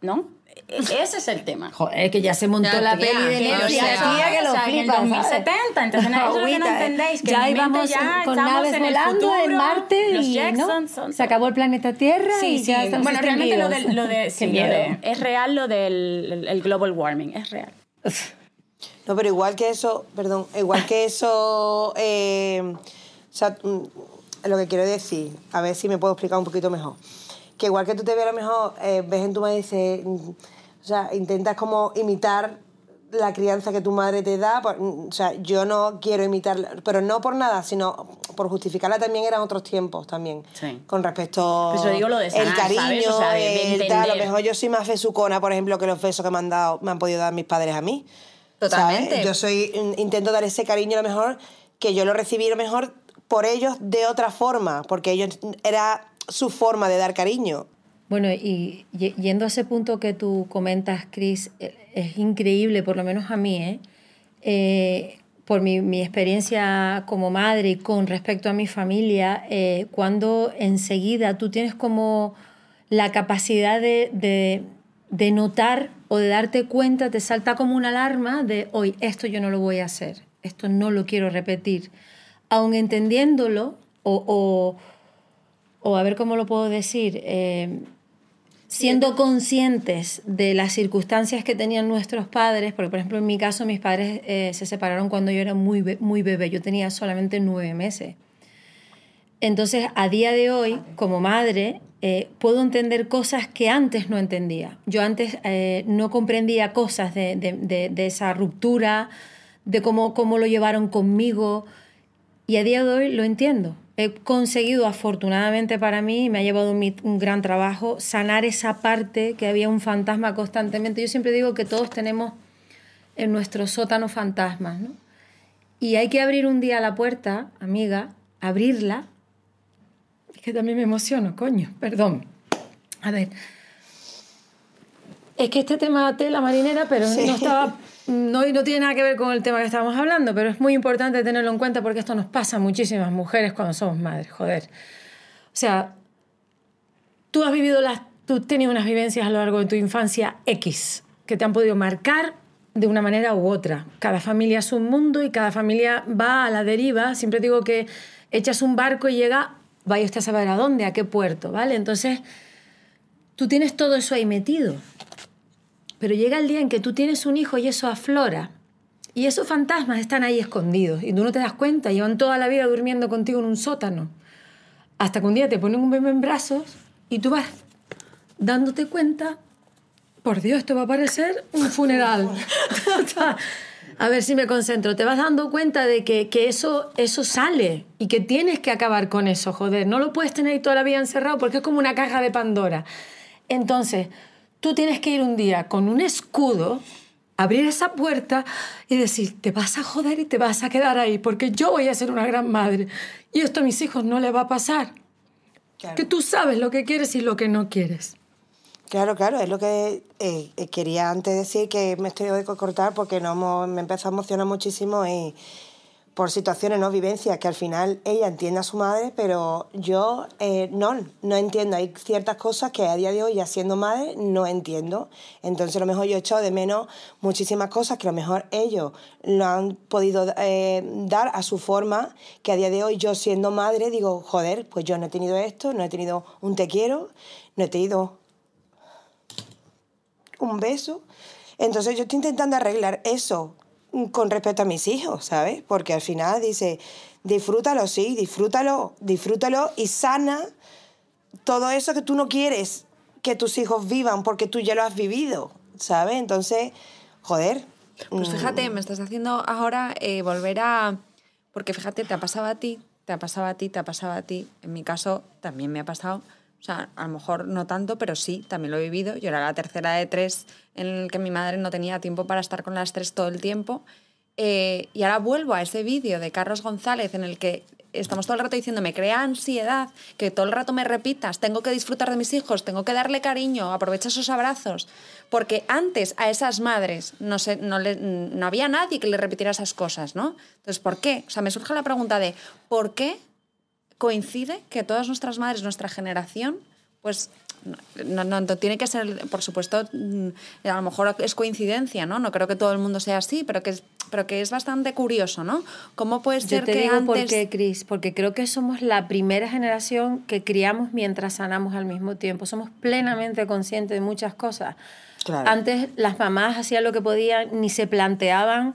[SPEAKER 4] ¿No? Ese es el tema.
[SPEAKER 2] Joder, que ya se montó
[SPEAKER 3] Ya,
[SPEAKER 2] la
[SPEAKER 3] tía,
[SPEAKER 2] peli de Netflix,
[SPEAKER 3] ya
[SPEAKER 2] tía, que lo
[SPEAKER 4] o sea, en el
[SPEAKER 2] flipas, ¿sabes?
[SPEAKER 4] 2070, entonces eso que no
[SPEAKER 2] Agüita,
[SPEAKER 4] entendéis, que
[SPEAKER 2] ya íbamos
[SPEAKER 4] ya
[SPEAKER 2] con naves volando en Marte
[SPEAKER 4] los
[SPEAKER 2] y ¿no?
[SPEAKER 4] Jacksons son-
[SPEAKER 2] se acabó el planeta Tierra
[SPEAKER 4] Sí,
[SPEAKER 2] y
[SPEAKER 4] sí.
[SPEAKER 2] ya estamos
[SPEAKER 4] Bueno, realmente lo de,
[SPEAKER 2] extinguidos.
[SPEAKER 4] lo de, sí, lo
[SPEAKER 2] miedo.
[SPEAKER 4] de- es real lo del el- el global warming, es real.
[SPEAKER 1] No, pero igual que eso, perdón, igual que eso, eh, o sea, mm, lo que quiero decir, a ver si me puedo explicar un poquito mejor. Que igual que tú te ves a lo mejor, eh, ves en tu madre y dices, sea, intentas como imitar la crianza que tu madre te da, por- mm, o sea, yo no quiero imitarla, pero no por nada, sino por justificarla también eran otros tiempos también,
[SPEAKER 4] Sí.
[SPEAKER 1] con respecto
[SPEAKER 4] Por eso digo lo de
[SPEAKER 1] el
[SPEAKER 4] sanar,
[SPEAKER 1] cariño,
[SPEAKER 4] ¿sabes? O sea, de- de
[SPEAKER 1] el tal, a lo mejor yo soy más besucona, por ejemplo, que los besos que me han dado, me han podido dar mis padres a mí.
[SPEAKER 3] Totalmente.
[SPEAKER 1] ¿sabes? Yo soy, in- intento dar ese cariño a lo mejor que yo lo recibí a lo mejor por ellos de otra forma, porque ellos era su forma de dar cariño.
[SPEAKER 2] Bueno, y yendo a ese punto que tú comentas, Chris, eh, es increíble, por lo menos a mí, ¿eh? Eh, por mi, mi experiencia como madre y con respecto a mi familia, eh, cuando enseguida tú tienes como la capacidad de, de- de notar o de darte cuenta, te salta como una alarma de, hoy, esto yo no lo voy a hacer, esto no lo quiero repetir. Aun entendiéndolo, o, o, o a ver cómo lo puedo decir, eh, siendo conscientes de las circunstancias que tenían nuestros padres, porque por ejemplo en mi caso mis padres eh, se separaron cuando yo era muy, be- muy bebé, yo tenía solamente nueve meses. Entonces, a día de hoy, como madre, eh, puedo entender cosas que antes no entendía. Yo antes eh, no comprendía cosas de, de- de- de esa ruptura, de cómo, cómo lo llevaron conmigo, y a día de hoy lo entiendo. He conseguido, afortunadamente para mí, me ha llevado un, gran trabajo, sanar esa parte que había un fantasma constantemente. Yo siempre digo que todos tenemos en nuestro sótano fantasmas, ¿no? Y hay que abrir un día la puerta, amiga, abrirla. Es que también me emociono, coño, perdón. A ver. Es que este tema tela marinera, pero no estaba. No, no tiene nada que ver con el tema que estábamos hablando, pero es muy importante tenerlo en cuenta porque esto nos pasa a muchísimas mujeres cuando somos madres, joder. O sea, tú has vivido las. Tú has tenido unas vivencias a lo largo de tu infancia X que te han podido marcar de una manera u otra. Cada familia es un mundo y cada familia va a la deriva. Siempre digo que echas un barco y llega, vaya usted a saber a dónde, a qué puerto, ¿vale? Entonces, tú tienes todo eso ahí metido. Pero llega el día en que tú tienes un hijo y eso aflora. Y esos fantasmas están ahí escondidos y tú no te das cuenta, llevan toda la vida durmiendo contigo en un sótano. Hasta que un día te ponen un bebé en brazos y tú vas dándote cuenta, por Dios, esto va a parecer un funeral. a ver si me concentro. Te vas dando cuenta de que, que eso, eso sale y que tienes que acabar con eso, joder. No lo puedes tener toda la vida encerrado porque es como una caja de Pandora. Entonces, tú tienes que ir un día con un escudo, abrir esa puerta y decir, te vas a joder y te vas a quedar ahí porque yo voy a ser una gran madre y esto a mis hijos no les va a pasar.
[SPEAKER 1] Claro.
[SPEAKER 2] Que tú sabes lo que quieres y lo que no quieres.
[SPEAKER 1] Claro, claro, es lo que eh, eh, quería antes decir, que me estoy de cortar porque no me empezó a emocionar muchísimo y por situaciones, no vivencias, que al final ella entiende a su madre, pero yo eh, no, no entiendo. Hay ciertas cosas que a día de hoy, ya siendo madre, no entiendo. Entonces, a lo mejor yo he echado de menos muchísimas cosas que a lo mejor ellos lo han podido eh, dar a su forma, que a día de hoy yo siendo madre digo, joder, pues yo no he tenido esto, no he tenido un te quiero, no he tenido un beso. Entonces yo estoy intentando arreglar eso con respecto a mis hijos, ¿sabes? Porque al final dice, disfrútalo, sí, disfrútalo, disfrútalo y sana todo eso que tú no quieres que tus hijos vivan porque tú ya lo has vivido, ¿sabes? Entonces, joder.
[SPEAKER 3] Pues
[SPEAKER 1] mm,
[SPEAKER 3] fíjate, me estás haciendo ahora eh, volver a... Porque fíjate, te ha pasado a ti, te ha pasado a ti, te ha pasado a ti. En mi caso también me ha pasado. O sea, a lo mejor no tanto, pero sí, también lo he vivido. Yo era la tercera de tres en el que mi madre no tenía tiempo para estar con las tres todo el tiempo. Eh, y ahora vuelvo a ese vídeo de Carlos González en el que estamos todo el rato diciendo, me crea ansiedad, que todo el rato me repitas, tengo que disfrutar de mis hijos, tengo que darle cariño, aprovecha esos abrazos. Porque antes a esas madres no, se, no, le- no había nadie que le repitiera esas cosas, ¿no? Entonces, ¿por qué? O sea, me surge la pregunta de, ¿por qué coincide que todas nuestras madres, nuestra generación, pues no, no, no tiene que ser, por supuesto, mm, a lo mejor es coincidencia, ¿no? No creo que todo el mundo sea así, pero que es, pero que es bastante curioso, ¿no? ¿Cómo puede
[SPEAKER 2] Yo
[SPEAKER 3] ser
[SPEAKER 2] te
[SPEAKER 3] que
[SPEAKER 2] digo por
[SPEAKER 3] antes...
[SPEAKER 2] qué, Cris, porque creo que somos la primera generación que criamos mientras sanamos al mismo tiempo. Somos plenamente conscientes de muchas cosas.
[SPEAKER 1] Claro.
[SPEAKER 2] Antes las mamás hacían lo que podían, ni se planteaban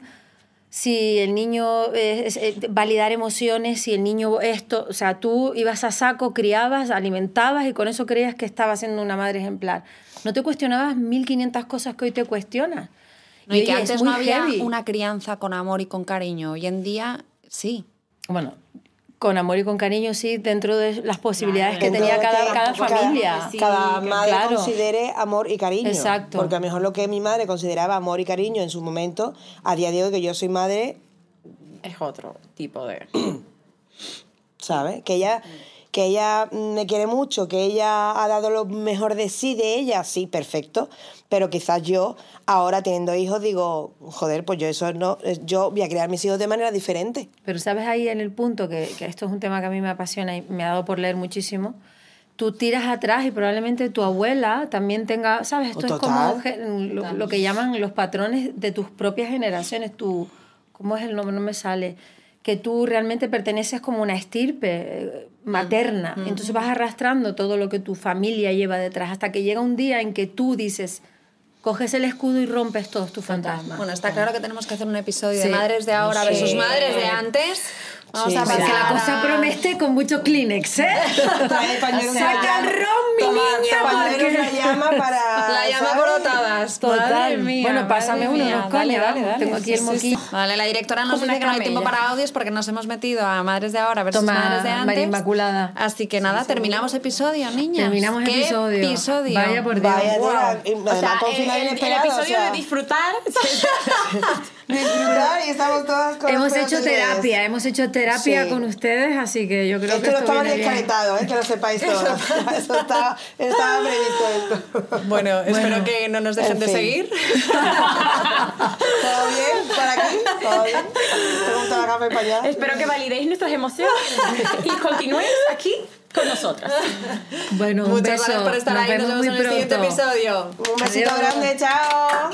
[SPEAKER 2] si el niño eh, es- eh, validar emociones, si el niño esto, o sea, tú ibas a saco, criabas, alimentabas y con eso creías que estabas siendo una madre ejemplar. No te cuestionabas 1500 cosas que hoy te cuestionas.
[SPEAKER 3] No, y
[SPEAKER 2] Y,
[SPEAKER 3] que antes no había
[SPEAKER 2] heavy.
[SPEAKER 3] una crianza con amor y con cariño. Hoy en día, sí.
[SPEAKER 2] Bueno, con amor y con cariño, sí, dentro de las posibilidades que
[SPEAKER 1] Dentro
[SPEAKER 2] tenía cada,
[SPEAKER 1] que
[SPEAKER 2] cada familia.
[SPEAKER 1] Cada
[SPEAKER 2] Sí,
[SPEAKER 1] madre
[SPEAKER 2] claro.
[SPEAKER 1] considere amor y cariño.
[SPEAKER 2] Exacto.
[SPEAKER 1] Porque a lo mejor lo que mi madre consideraba amor y cariño en su momento, a día de hoy que yo soy madre,
[SPEAKER 4] Es otro tipo de...
[SPEAKER 1] ¿sabes? Que ella, que ella me quiere mucho, que ella ha dado lo mejor de sí, de ella, sí, perfecto. Pero quizás yo, ahora teniendo hijos, digo, joder, pues yo eso no, yo voy a criar mis hijos de manera diferente.
[SPEAKER 2] Pero sabes ahí en el punto, que, que esto es un tema que a mí me apasiona y me ha dado por leer muchísimo, tú tiras atrás y probablemente tu abuela también tenga, ¿sabes? Esto es como lo que llaman los patrones de tus propias generaciones, tu, ¿cómo es el nombre? No me sale. Que tú realmente perteneces como una estirpe eh, materna. Entonces vas arrastrando todo lo que tu familia lleva detrás hasta que llega un día en que tú dices, coges el escudo y rompes todos tus fantasmas.
[SPEAKER 3] Bueno, está claro que tenemos que hacer un episodio
[SPEAKER 2] Sí.
[SPEAKER 3] de madres de ahora
[SPEAKER 1] Sí.
[SPEAKER 3] versus madres de antes. Vamos
[SPEAKER 1] Sí,
[SPEAKER 3] a pasar
[SPEAKER 2] Porque la cosa promete con mucho Kleenex, ¿eh?
[SPEAKER 1] Trae
[SPEAKER 2] Saca el ron, mi
[SPEAKER 1] Toma,
[SPEAKER 2] niña, porque-
[SPEAKER 1] de llama para...
[SPEAKER 3] La llama
[SPEAKER 1] ¿sabes?
[SPEAKER 3] corotadas.
[SPEAKER 2] Total.
[SPEAKER 3] Madre mía,
[SPEAKER 2] bueno,
[SPEAKER 3] madre
[SPEAKER 2] pásame uno, coño,
[SPEAKER 4] Dale, dale, dale.
[SPEAKER 2] Tengo aquí el
[SPEAKER 4] Sí, sí,
[SPEAKER 2] moquillo.
[SPEAKER 3] Vale, la directora nos dice que no hay tiempo para audios porque nos hemos metido a madres de ahora versus
[SPEAKER 2] Toma,
[SPEAKER 3] madres de antes.
[SPEAKER 2] María Inmaculada.
[SPEAKER 3] Así que nada, terminamos episodio, niñas.
[SPEAKER 2] Terminamos
[SPEAKER 3] ¿Qué
[SPEAKER 2] episodio.
[SPEAKER 3] episodio?
[SPEAKER 2] Vaya por Dios.
[SPEAKER 1] Vaya,
[SPEAKER 2] Wow.
[SPEAKER 1] además con
[SPEAKER 4] el, el- episodio
[SPEAKER 1] o sea,
[SPEAKER 4] de disfrutar...
[SPEAKER 1] disfrutar y estamos todas con
[SPEAKER 2] Hemos hecho terapia, hemos hecho terapia
[SPEAKER 1] Sí.
[SPEAKER 2] con ustedes, así que yo creo
[SPEAKER 1] Esto
[SPEAKER 2] que
[SPEAKER 1] no
[SPEAKER 2] esto
[SPEAKER 1] estaba
[SPEAKER 2] viene bien.
[SPEAKER 1] descaretado, ¿eh? que lo sepáis todos. Eso estaba, estaba previsto esto.
[SPEAKER 3] Bueno, espero que no nos dejen
[SPEAKER 1] En
[SPEAKER 3] de
[SPEAKER 1] fin.
[SPEAKER 3] seguir.
[SPEAKER 1] ¿Todo bien por aquí? ¿Todo bien? ¿Te gusta la para allá?
[SPEAKER 4] Espero que validéis nuestras emociones y continuéis aquí con nosotras.
[SPEAKER 2] Bueno, un
[SPEAKER 3] Muchas
[SPEAKER 2] beso.
[SPEAKER 3] gracias por estar
[SPEAKER 2] Nos
[SPEAKER 3] ahí. Nos
[SPEAKER 2] vemos muy
[SPEAKER 3] en el siguiente episodio.
[SPEAKER 1] Un besito
[SPEAKER 2] Adiós.
[SPEAKER 1] grande, chao.